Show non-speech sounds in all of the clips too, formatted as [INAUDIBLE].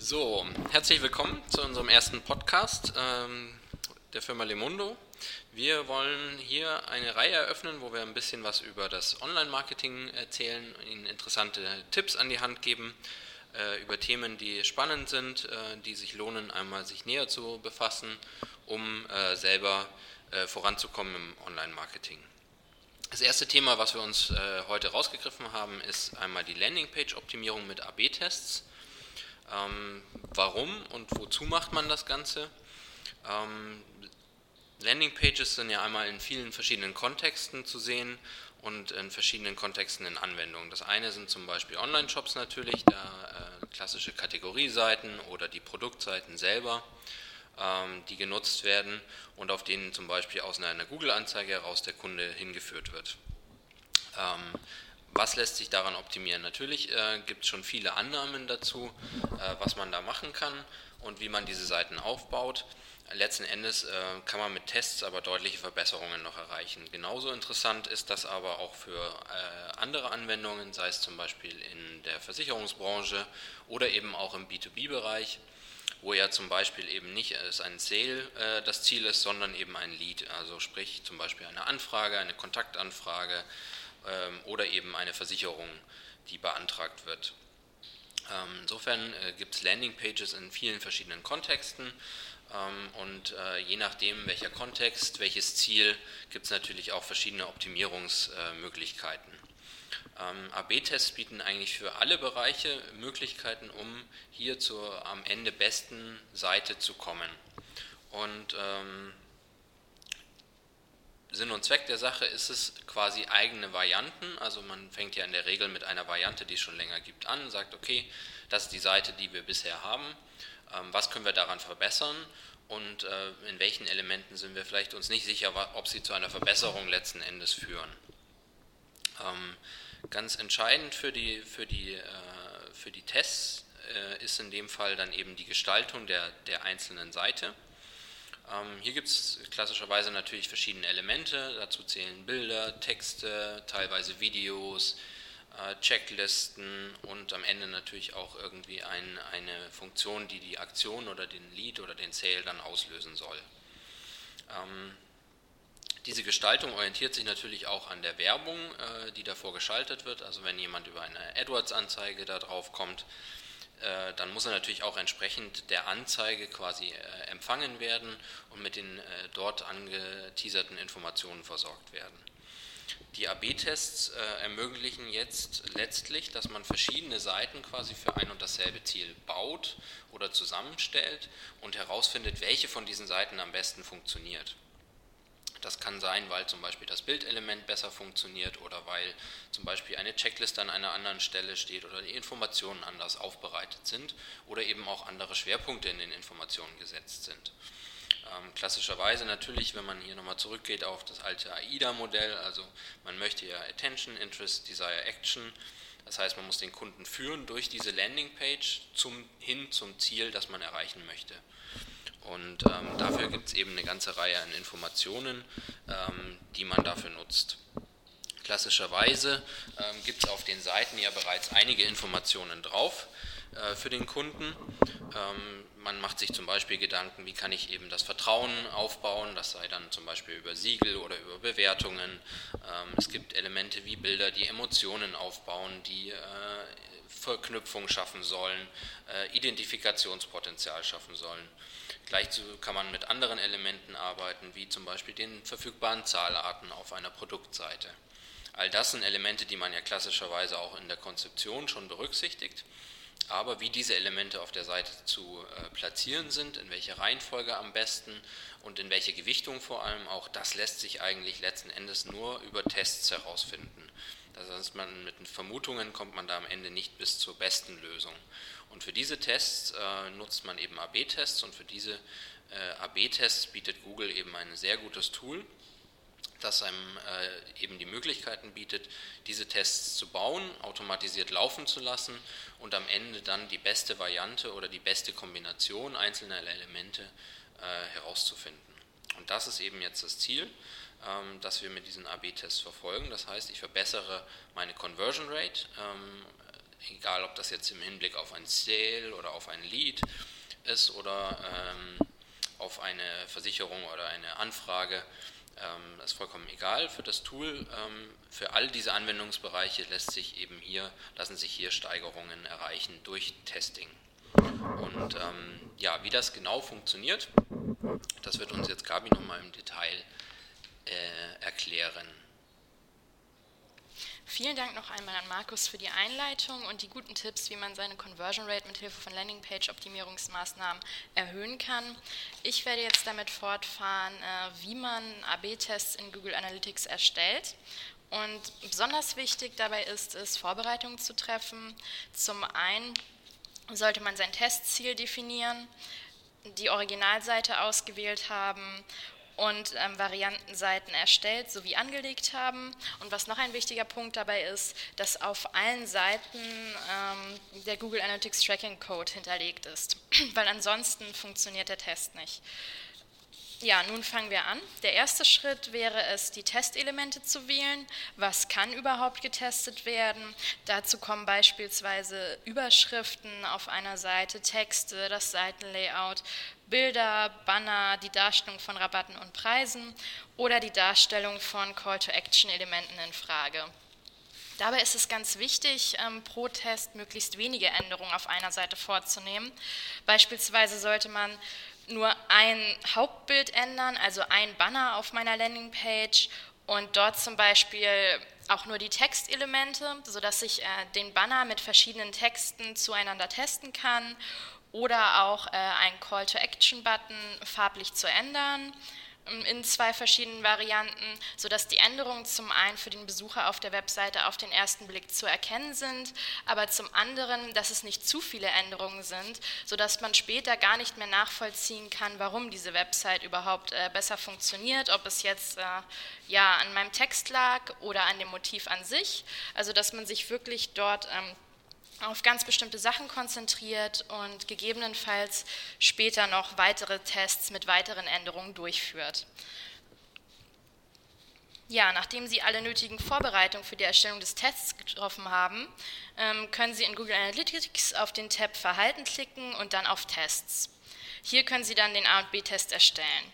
So, herzlich willkommen zu unserem ersten Podcast ähm, der Firma Lemundo. Wir wollen hier eine Reihe eröffnen, wo wir ein bisschen was über das Online-Marketing erzählen, Ihnen interessante Tipps an die Hand geben, äh, über Themen, die spannend sind, äh, die sich lohnen, einmal sich näher zu befassen, um äh, selber äh, voranzukommen im Online-Marketing. Das erste Thema, was wir uns äh, heute rausgegriffen haben, ist einmal die Landingpage-Optimierung mit AB-Tests. Ähm, warum und wozu macht man das Ganze? Ähm, Landingpages sind ja einmal in vielen verschiedenen Kontexten zu sehen und in verschiedenen Kontexten in Anwendungen. Das eine sind zum Beispiel Online-Shops natürlich, da äh, klassische Kategorieseiten oder die Produktseiten selber, ähm, die genutzt werden und auf denen zum Beispiel aus einer Google-Anzeige heraus der Kunde hingeführt wird. Ähm, was lässt sich daran optimieren? Natürlich äh, gibt es schon viele Annahmen dazu, äh, was man da machen kann und wie man diese Seiten aufbaut. Letzten Endes äh, kann man mit Tests aber deutliche Verbesserungen noch erreichen. Genauso interessant ist das aber auch für äh, andere Anwendungen, sei es zum Beispiel in der Versicherungsbranche oder eben auch im B2B-Bereich, wo ja zum Beispiel eben nicht es ein Sale äh, das Ziel ist, sondern eben ein Lead, also sprich zum Beispiel eine Anfrage, eine Kontaktanfrage oder eben eine Versicherung, die beantragt wird. Ähm, insofern äh, gibt es Landingpages in vielen verschiedenen Kontexten ähm, und äh, je nachdem, welcher Kontext, welches Ziel, gibt es natürlich auch verschiedene Optimierungsmöglichkeiten. Ähm, AB-Tests bieten eigentlich für alle Bereiche Möglichkeiten, um hier zur am Ende besten Seite zu kommen. Und ähm, Sinn und Zweck der Sache ist es, quasi eigene Varianten, also man fängt ja in der Regel mit einer Variante, die es schon länger gibt, an, sagt, okay, das ist die Seite, die wir bisher haben, ähm, was können wir daran verbessern und äh, in welchen Elementen sind wir vielleicht uns nicht sicher, ob sie zu einer Verbesserung letzten Endes führen. Ähm, ganz entscheidend für die, für die, äh, für die Tests äh, ist in dem Fall dann eben die Gestaltung der, der einzelnen Seite. Ähm, hier gibt es klassischerweise natürlich verschiedene Elemente, dazu zählen Bilder, Texte, teilweise Videos, äh, Checklisten und am Ende natürlich auch irgendwie ein, eine Funktion, die die Aktion oder den Lead oder den Sale dann auslösen soll. Ähm, diese Gestaltung orientiert sich natürlich auch an der Werbung, äh, die davor geschaltet wird. Also wenn jemand über eine AdWords-Anzeige da drauf kommt, dann muss er natürlich auch entsprechend der Anzeige quasi äh, empfangen werden und mit den äh, dort angeteaserten Informationen versorgt werden. Die AB-Tests ermöglichen jetzt letztlich, dass man verschiedene Seiten quasi für ein und dasselbe Ziel baut oder zusammenstellt und herausfindet, welche von diesen Seiten am besten funktioniert. Das kann sein, weil zum Beispiel das Bildelement besser funktioniert oder weil zum Beispiel eine Checkliste an einer anderen Stelle steht oder die Informationen anders aufbereitet sind oder eben auch andere Schwerpunkte in den Informationen gesetzt sind. Ähm, klassischerweise natürlich, wenn man hier nochmal zurückgeht auf das alte AIDA-Modell, also man möchte ja Attention, Interest, Desire, Action. Das heißt, man muss den Kunden führen durch diese Landingpage zum, hin zum Ziel, das man erreichen möchte. Und ähm, dafür gibt es eben eine ganze Reihe an Informationen, ähm, die man dafür nutzt. Klassischerweise ähm, gibt es auf den Seiten ja bereits einige Informationen drauf äh, für den Kunden. Ähm, man macht sich zum Beispiel Gedanken, wie kann ich eben das Vertrauen aufbauen, das sei dann zum Beispiel über Siegel oder über Bewertungen. Ähm, es gibt Elemente wie Bilder, die Emotionen aufbauen, die äh, Verknüpfung schaffen sollen, äh, Identifikationspotenzial schaffen sollen. Gleichzu kann man mit anderen Elementen arbeiten, wie zum Beispiel den verfügbaren Zahlarten auf einer Produktseite. All das sind Elemente, die man ja klassischerweise auch in der Konzeption schon berücksichtigt. Aber wie diese Elemente auf der Seite zu äh, platzieren sind, in welcher Reihenfolge am besten und in welche Gewichtung vor allem, auch das lässt sich eigentlich letzten Endes nur über Tests herausfinden. Das heißt, man, mit Vermutungen kommt man da am Ende nicht bis zur besten Lösung. Und für diese Tests äh, nutzt man eben AB-Tests und für diese äh, AB-Tests bietet Google eben ein sehr gutes Tool, das einem äh, eben die Möglichkeiten bietet, diese Tests zu bauen, automatisiert laufen zu lassen und am Ende dann die beste Variante oder die beste Kombination einzelner Elemente äh, herauszufinden. Und das ist eben jetzt das Ziel, ähm, das wir mit diesen AB-Tests verfolgen. Das heißt, ich verbessere meine Conversion Rate, ähm, egal ob das jetzt im Hinblick auf ein Sale oder auf ein Lead ist oder ähm, auf eine Versicherung oder eine Anfrage. Ähm, das ist vollkommen egal für das Tool. Ähm, für all diese Anwendungsbereiche lässt sich eben hier, lassen sich hier Steigerungen erreichen durch Testing. Und ähm, ja, wie das genau funktioniert, das wird uns jetzt Gabi nochmal im Detail äh, erklären. Vielen Dank noch einmal an Markus für die Einleitung und die guten Tipps, wie man seine Conversion Rate mit Hilfe von Landingpage-Optimierungsmaßnahmen erhöhen kann. Ich werde jetzt damit fortfahren, äh, wie man AB-Tests in Google Analytics erstellt. Und besonders wichtig dabei ist es, Vorbereitungen zu treffen. Zum einen sollte man sein Testziel definieren, die Originalseite ausgewählt haben und ähm, Variantenseiten erstellt sowie angelegt haben. Und was noch ein wichtiger Punkt dabei ist, dass auf allen Seiten ähm, der Google Analytics Tracking Code hinterlegt ist, [CLEARS THROAT] weil ansonsten funktioniert der Test nicht. Ja, nun fangen wir an. Der erste Schritt wäre es, die Testelemente zu wählen. Was kann überhaupt getestet werden? Dazu kommen beispielsweise Überschriften auf einer Seite, Texte, das Seitenlayout, Bilder, Banner, die Darstellung von Rabatten und Preisen oder die Darstellung von Call-to-Action-Elementen in Frage. Dabei ist es ganz wichtig, ähm, pro Test möglichst wenige Änderungen auf einer Seite vorzunehmen. Beispielsweise sollte man nur ein Hauptbild ändern, also ein Banner auf meiner Landingpage und dort zum Beispiel auch nur die Textelemente, sodass ich äh, den Banner mit verschiedenen Texten zueinander testen kann oder auch äh, einen Call-to-Action-Button farblich zu ändern in zwei verschiedenen Varianten, sodass die Änderungen zum einen für den Besucher auf der Webseite auf den ersten Blick zu erkennen sind, aber zum anderen, dass es nicht zu viele Änderungen sind, sodass man später gar nicht mehr nachvollziehen kann, warum diese Website überhaupt äh, besser funktioniert, ob es jetzt äh, ja an meinem Text lag oder an dem Motiv an sich, also dass man sich wirklich dort ähm, auf ganz bestimmte Sachen konzentriert und gegebenenfalls später noch weitere Tests mit weiteren Änderungen durchführt. Ja, nachdem Sie alle nötigen Vorbereitungen für die Erstellung des Tests getroffen haben, ähm, können Sie in Google Analytics auf den Tab Verhalten klicken und dann auf Tests. Hier können Sie dann den A- und B-Test erstellen.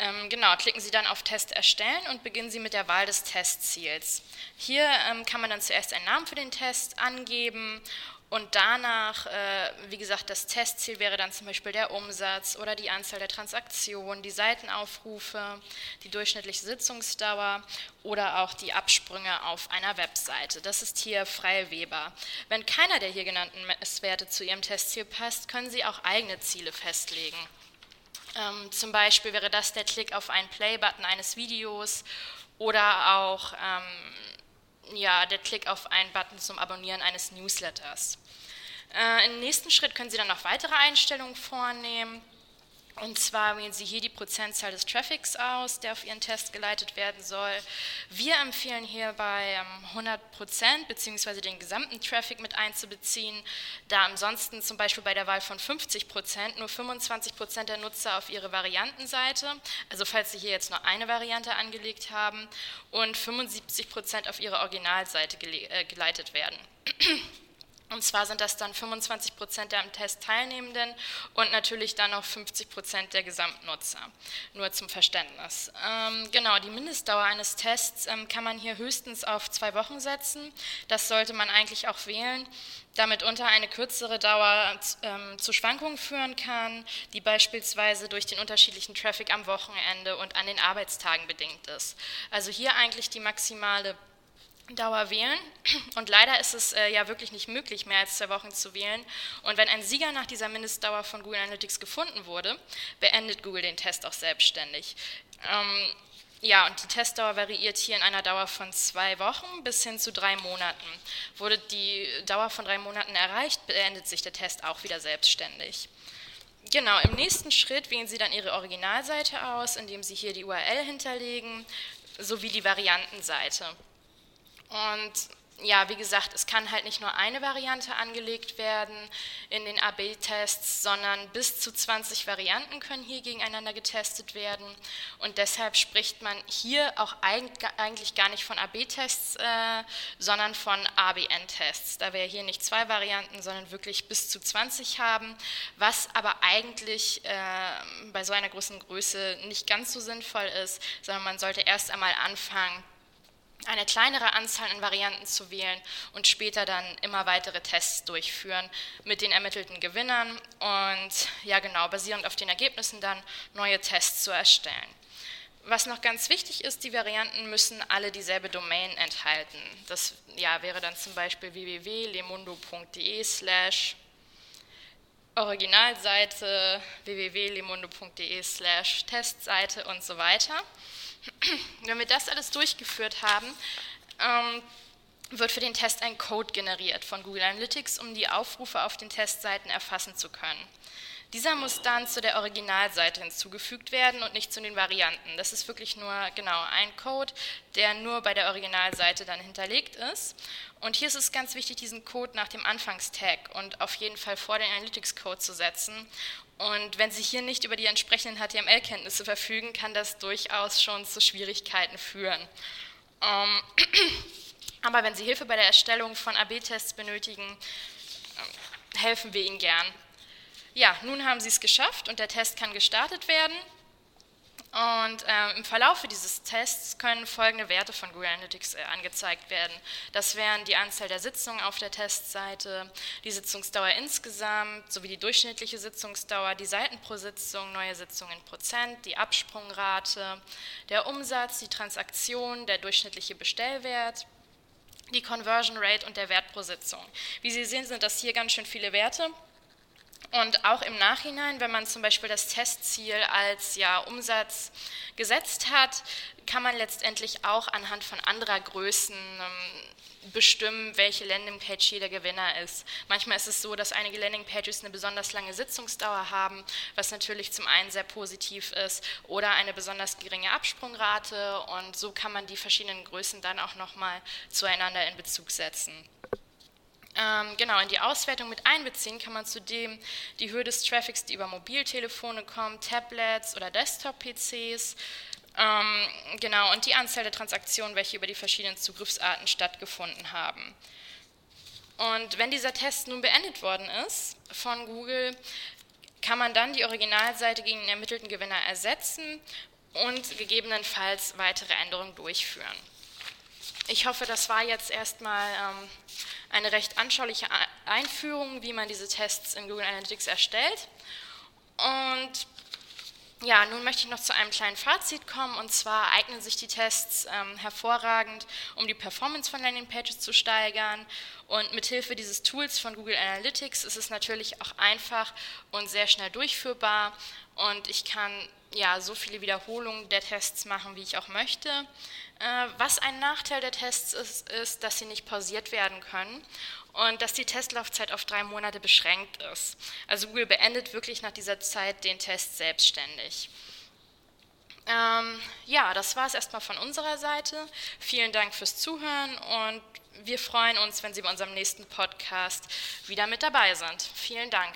Ähm, genau, klicken Sie dann auf Test erstellen und beginnen Sie mit der Wahl des Testziels. Hier ähm, kann man dann zuerst einen Namen für den Test angeben und danach, äh, wie gesagt, das Testziel wäre dann zum Beispiel der Umsatz oder die Anzahl der Transaktionen, die Seitenaufrufe, die durchschnittliche Sitzungsdauer oder auch die Absprünge auf einer Webseite. Das ist hier frei wählbar. Wenn keiner der hier genannten Messwerte zu Ihrem Testziel passt, können Sie auch eigene Ziele festlegen. Ähm, zum Beispiel wäre das der Klick auf einen Play-Button eines Videos oder auch ähm, ja, der Klick auf einen Button zum Abonnieren eines Newsletters. Äh, Im nächsten Schritt können Sie dann noch weitere Einstellungen vornehmen. Und zwar wählen Sie hier die Prozentzahl des Traffics aus, der auf Ihren Test geleitet werden soll. Wir empfehlen hierbei 100 ähm, Prozent bzw. den gesamten Traffic mit einzubeziehen, da ansonsten zum Beispiel bei der Wahl von 50 Prozent nur 25 Prozent der Nutzer auf ihre Variantenseite, also falls Sie hier jetzt nur eine Variante angelegt haben, und 75 Prozent auf Ihre Originalseite äh, geleitet werden. Und zwar sind das dann 25 Prozent der am Test Teilnehmenden und natürlich dann noch 50 Prozent der Gesamtnutzer. Nur zum Verständnis. Ähm, genau, die Mindestdauer eines Tests ähm, kann man hier höchstens auf zwei Wochen setzen. Das sollte man eigentlich auch wählen, damit unter eine kürzere Dauer ähm, zu Schwankungen führen kann, die beispielsweise durch den unterschiedlichen Traffic am Wochenende und an den Arbeitstagen bedingt ist. Also hier eigentlich die maximale Dauer wählen. [CLEARS THROAT] Und leider ist es äh, ja wirklich nicht möglich, mehr als zwei Wochen zu wählen. Und wenn ein Sieger nach dieser Mindestdauer von Google Analytics gefunden wurde, beendet Google den Test auch selbstständig. Ähm, ja, und die Testdauer variiert hier in einer Dauer von zwei Wochen bis hin zu drei Monaten. Wurde die Dauer von drei Monaten erreicht, beendet sich der Test auch wieder selbstständig. Genau, im nächsten Schritt wählen Sie dann Ihre Originalseite aus, indem Sie hier die URL hinterlegen, sowie die Variantenseite. Und ja, wie gesagt, es kann halt nicht nur eine Variante angelegt werden in den AB-Tests, sondern bis zu 20 Varianten können hier gegeneinander getestet werden. Und deshalb spricht man hier auch eigentlich gar nicht von AB-Tests, äh, sondern von ABN-Tests, da wir hier nicht zwei Varianten, sondern wirklich bis zu 20 haben, was aber eigentlich äh, bei so einer großen Größe nicht ganz so sinnvoll ist, sondern man sollte erst einmal anfangen, eine kleinere Anzahl an Varianten zu wählen und später dann immer weitere Tests durchführen mit den ermittelten Gewinnern und ja genau, basierend auf den Ergebnissen dann neue Tests zu erstellen. Was noch ganz wichtig ist, die Varianten müssen alle dieselbe Domain enthalten. Das ja, wäre dann zum Beispiel www.lemundo.de slash Originalseite, www.lemundo.de slash Testseite und so weiter. [CLEARS THROAT] Wenn wir das alles durchgeführt haben, ähm, wird für den Test ein Code generiert von Google Analytics, um die Aufrufe auf den Testseiten erfassen zu können. Dieser muss dann zu der Originalseite hinzugefügt werden und nicht zu den Varianten. Das ist wirklich nur genau ein Code, der nur bei der Originalseite dann hinterlegt ist. Und hier ist es ganz wichtig, diesen Code nach dem Anfangstag und auf jeden Fall vor den Analytics-Code zu setzen. Und wenn Sie hier nicht über die entsprechenden HTML-Kenntnisse verfügen, kann das durchaus schon zu Schwierigkeiten führen. Ähm, [CLEARS THROAT] aber wenn Sie Hilfe bei der Erstellung von AB-Tests benötigen, äh, helfen wir Ihnen gern. Ja, nun haben Sie es geschafft und der Test kann gestartet werden. Und äh, im Verlauf dieses Tests können folgende Werte von Google Analytics äh, angezeigt werden. Das wären die Anzahl der Sitzungen auf der Testseite, die Sitzungsdauer insgesamt sowie die durchschnittliche Sitzungsdauer, die Seiten pro Sitzung, neue Sitzungen in Prozent, die Absprungrate, der Umsatz, die Transaktion, der durchschnittliche Bestellwert, die Conversion Rate und der Wert pro Sitzung. Wie Sie sehen, sind das hier ganz schön viele Werte. Und auch im Nachhinein, wenn man zum Beispiel das Testziel als ja, Umsatz gesetzt hat, kann man letztendlich auch anhand von anderer Größen ähm, bestimmen, welche Landingpage hier der Gewinner ist. Manchmal ist es so, dass einige Landingpages eine besonders lange Sitzungsdauer haben, was natürlich zum einen sehr positiv ist, oder eine besonders geringe Absprungrate und so kann man die verschiedenen Größen dann auch nochmal zueinander in Bezug setzen. Ähm, genau, in die Auswertung mit einbeziehen kann man zudem die Höhe des Traffics, die über Mobiltelefone kommt, Tablets oder Desktop-PCs, ähm, genau, und die Anzahl der Transaktionen, welche über die verschiedenen Zugriffsarten stattgefunden haben. Und wenn dieser Test nun beendet worden ist von Google, kann man dann die Originalseite gegen den ermittelten Gewinner ersetzen und gegebenenfalls weitere Änderungen durchführen. Ich hoffe, das war jetzt erstmal ähm, eine recht anschauliche Einführung, wie man diese Tests in Google Analytics erstellt. Und ja, nun möchte ich noch zu einem kleinen Fazit kommen. Und zwar eignen sich die Tests ähm, hervorragend, um die Performance von Landingpages zu steigern. Und mithilfe dieses Tools von Google Analytics ist es natürlich auch einfach und sehr schnell durchführbar. Und ich kann ja so viele Wiederholungen der Tests machen, wie ich auch möchte. Äh, was ein Nachteil der Tests ist, ist, dass sie nicht pausiert werden können und dass die Testlaufzeit auf drei Monate beschränkt ist. Also Google beendet wirklich nach dieser Zeit den Test selbstständig. Ähm, ja, das war es erstmal von unserer Seite. Vielen Dank fürs Zuhören und wir freuen uns, wenn Sie bei unserem nächsten Podcast wieder mit dabei sind. Vielen Dank.